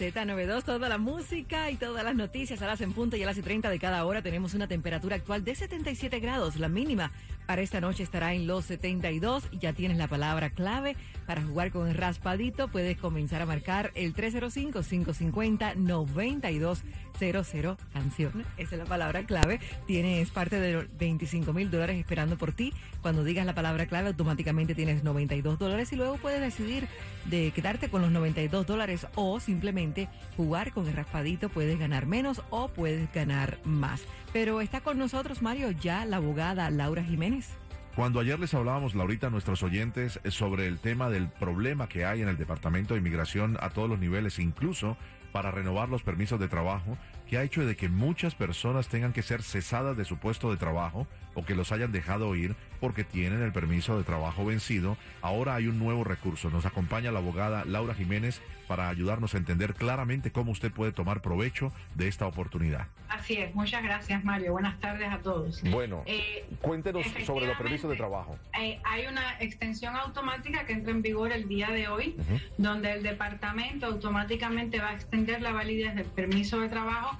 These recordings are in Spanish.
Z92, toda la música y todas las noticias a las en punto y a las y 30 de cada hora tenemos una temperatura actual de 77 grados. La mínima para esta noche estará en los 72. Ya tienes la palabra clave para jugar con el raspadito. Puedes comenzar a marcar el 305-550-9200. Canción, esa es la palabra clave. Tienes parte de 25 mil dólares esperando por ti. Cuando digas la palabra clave, automáticamente tienes 92 dólares y luego puedes decidir de quedarte con los 92 dólares o simplemente jugar con el raspadito. Puedes ganar menos o puedes ganar más. Pero está con nosotros, Mario, ya la abogada Laura Jiménez. Cuando ayer les hablábamos, Laurita, a nuestros oyentes sobre el tema del problema que hay en el Departamento de Inmigración a todos los niveles, incluso para renovar los permisos de trabajo, que ha hecho de que muchas personas tengan que ser cesadas de su puesto de trabajo o que los hayan dejado ir porque tienen el permiso de trabajo vencido. Ahora hay un nuevo recurso. Nos acompaña la abogada Laura Jiménez para ayudarnos a entender claramente cómo usted puede tomar provecho de esta oportunidad. Así es, muchas gracias Mario. Buenas tardes a todos. Bueno, eh, cuéntenos sobre los permisos de trabajo. Eh, hay una extensión automática que entra en vigor el día de hoy, donde el departamento automáticamente va a extender la validez del permiso de trabajo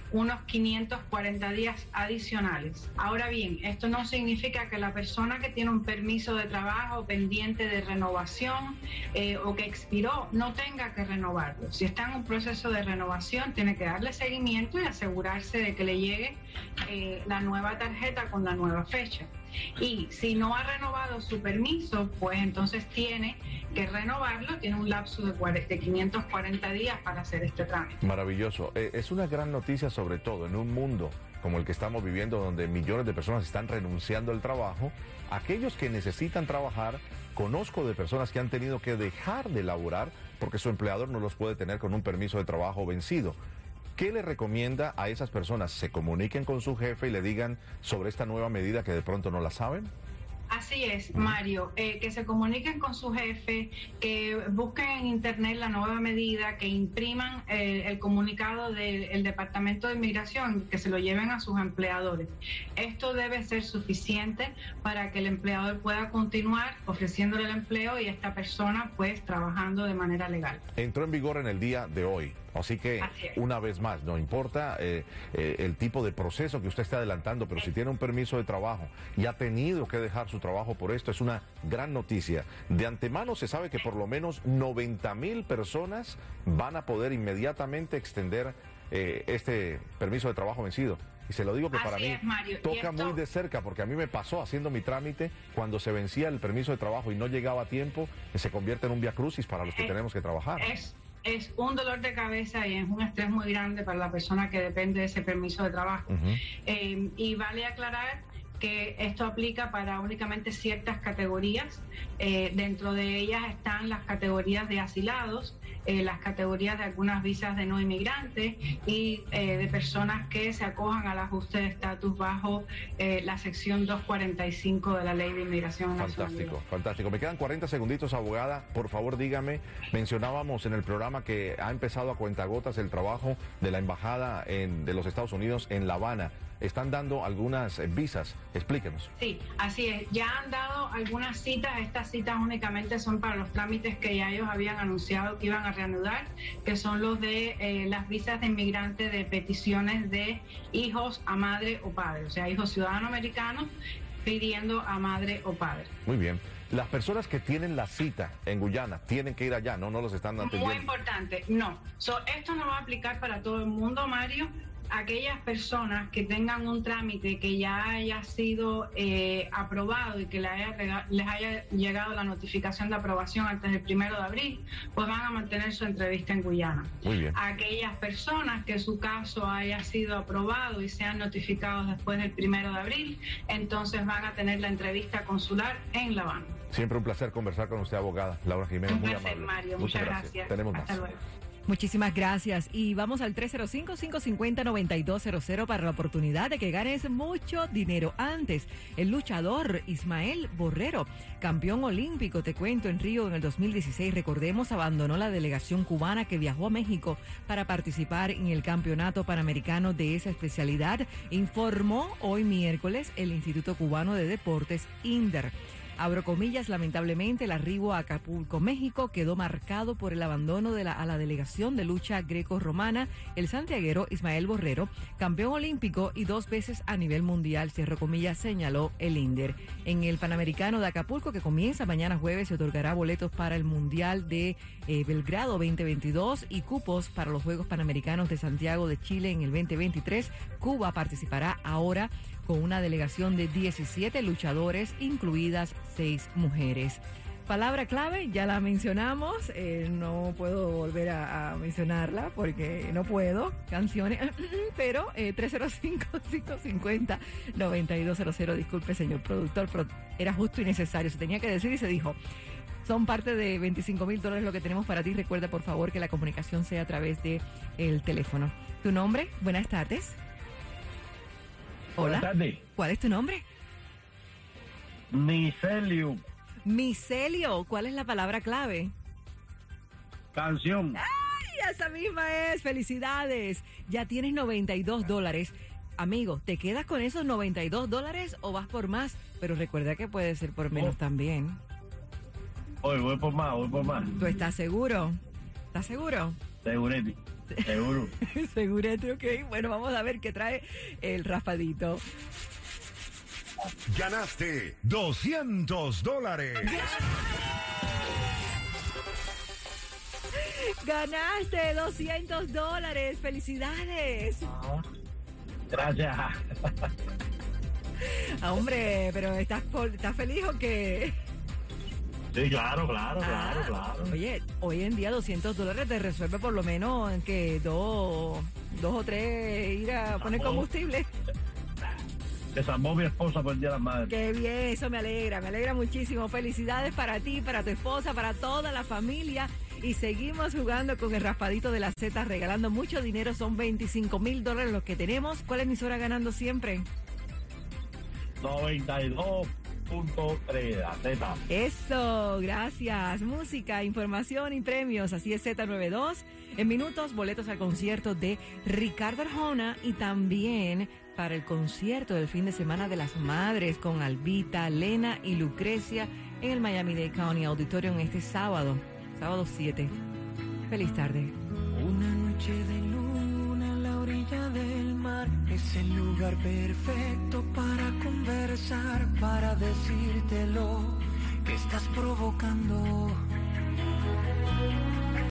unos 540 días adicionales. Ahora bien, esto no significa que la persona que tiene un permiso de trabajo pendiente de renovación eh, o que expiró no tenga que renovarlo. Si está en un proceso de renovación, tiene que darle seguimiento y asegurarse de que le llegue eh, la nueva tarjeta con la nueva fecha. Y si no ha renovado su permiso, pues entonces tiene que renovarlo, tiene un lapso de, de 540 días para hacer este trámite. Maravilloso. Eh, es una gran noticia sobre todo en un mundo como el que estamos viviendo, donde millones de personas están renunciando al trabajo. Aquellos que necesitan trabajar, conozco de personas que han tenido que dejar de laborar porque su empleador no los puede tener con un permiso de trabajo vencido. ¿Qué le recomienda a esas personas? ¿Se comuniquen con su jefe y le digan sobre esta nueva medida que de pronto no la saben? Así es, Mario, eh, que se comuniquen con su jefe, que busquen en internet la nueva medida, que impriman eh, el comunicado del Departamento de Inmigración, que se lo lleven a sus empleadores. Esto debe ser suficiente para que el empleador pueda continuar ofreciéndole el empleo y esta persona pues trabajando de manera legal. Entró en vigor en el día de hoy. Así que, una vez más, no importa eh, eh, el tipo de proceso que usted esté adelantando, pero si tiene un permiso de trabajo y ha tenido que dejar su trabajo por esto, es una gran noticia. De antemano se sabe que por lo menos 90 mil personas van a poder inmediatamente extender eh, este permiso de trabajo vencido. Y se lo digo que para mí toca muy de cerca, porque a mí me pasó haciendo mi trámite cuando se vencía el permiso de trabajo y no llegaba a tiempo, se convierte en un via crucis para los que tenemos que trabajar es un dolor de cabeza y es un estrés muy grande para la persona que depende de ese permiso de trabajo. Eh, y vale aclarar que esto aplica para únicamente ciertas categorías. Eh, dentro de ellas están las categorías de asilados, eh, las categorías de algunas visas de no inmigrantes y eh, de personas que se acojan al ajuste de estatus bajo la sección 245 de la Ley de Inmigración Fantástico, fantástico. Me quedan 40 segunditos, abogada. Por favor, dígame, mencionábamos en el programa que ha empezado a cuentagotas el trabajo de la Embajada de los Estados Unidos en La Habana están dando algunas eh, visas. Explíquenos. Sí, así es. Ya han dado algunas citas. Estas citas únicamente son para los trámites que ya ellos habían anunciado que iban a reanudar, que son los de eh, las visas de inmigrantes de peticiones de hijos a madre o padre, o sea, hijos ciudadanos americanos pidiendo a madre o padre. Muy bien. Las personas que tienen la cita en Guyana tienen que ir allá, ¿no? No los están atendiendo. Muy importante, no. esto no va a aplicar para todo el mundo, Mario aquellas personas que tengan un trámite que ya haya sido eh, aprobado y que les haya, les haya llegado la notificación de aprobación antes del primero de abril, pues van a mantener su entrevista en Guyana. Muy bien. Aquellas personas que su caso haya sido aprobado y sean notificados después del primero de abril, entonces van a tener la entrevista consular en La Habana. Siempre un placer conversar con usted, abogada Laura Jiménez. Un placer, Mario. Muchas, gracias. Tenemos Hasta más. luego. Muchísimas gracias. Y vamos al 305-550-9200 para la oportunidad de que ganes mucho dinero. Antes, el luchador Ismael Borrero, campeón olímpico, te cuento, en Río en el 2016, recordemos, abandonó la delegación cubana que viajó a México para participar en el campeonato panamericano de esa especialidad, informó hoy miércoles el Instituto Cubano de Deportes, INDER. Abro comillas, lamentablemente el arribo a Acapulco, México, quedó marcado por el abandono de la, a la delegación de lucha greco-romana, el santiaguero Ismael Borrero, campeón olímpico y dos veces a nivel mundial, cierro comillas, señaló el INDER. En el Panamericano de Acapulco, que comienza mañana jueves, se otorgará boletos para el Mundial de eh, Belgrado 2022 y cupos para los Juegos Panamericanos de Santiago de Chile en el 2023. Cuba participará ahora con una delegación de 17 luchadores, incluidas seis mujeres. Palabra clave, ya la mencionamos, eh, no puedo volver a, mencionarla porque no puedo, canciones, pero eh, 305-550-9200, disculpe señor productor, pero era justo y necesario, se tenía que decir y se dijo. Son parte de 25 mil dólares lo que tenemos para ti. Recuerda, por favor, que la comunicación sea a través de el teléfono. ¿Tu nombre? Buenas tardes. Hola. Buenas tardes. ¿Cuál es tu nombre? Micelio. Micelio. ¿Cuál es la palabra clave? Canción. ¡Ay, esa misma es! ¡Felicidades! Ya tienes 92 dólares. Amigo, ¿te quedas con esos 92 dólares o vas por más? Pero recuerda que puede ser por menos Oh. también. Hoy voy por más, voy por más. ¿Tú estás seguro? ¿Estás seguro? Segurete. Seguro. Segurete, ok. Bueno, vamos a ver qué trae el raspadito. Ganaste 200 dólares. Ganaste 200 dólares. ¡Felicidades! Gracias. Ah, hombre, pero ¿estás, ¿estás feliz o qué? Sí, claro, claro, claro, Ah, claro. Oye, hoy en día 200 dólares te resuelve por lo menos en que dos, dos o tres ir a poner combustible. Que salvó mi esposa por el Día de la Madre. Qué bien, eso me alegra, me alegra muchísimo. Felicidades para ti, para tu esposa, para toda la familia. Y seguimos jugando con el raspadito de la Z, regalando mucho dinero. Son 25 mil dólares los que tenemos. ¿Cuál emisora ganando siempre? 92.3 la Z. Eso, gracias. Música, información y premios. Así es Z92. En minutos, boletos al concierto de Ricardo Arjona y también para el concierto del fin de semana de las madres con Albita, Lena y Lucrecia en el Miami-Dade County Auditorium este sábado, sábado 7. Feliz tarde. Una noche de orilla del mar es el lugar perfecto para conversar, para decírtelo que estás provocando.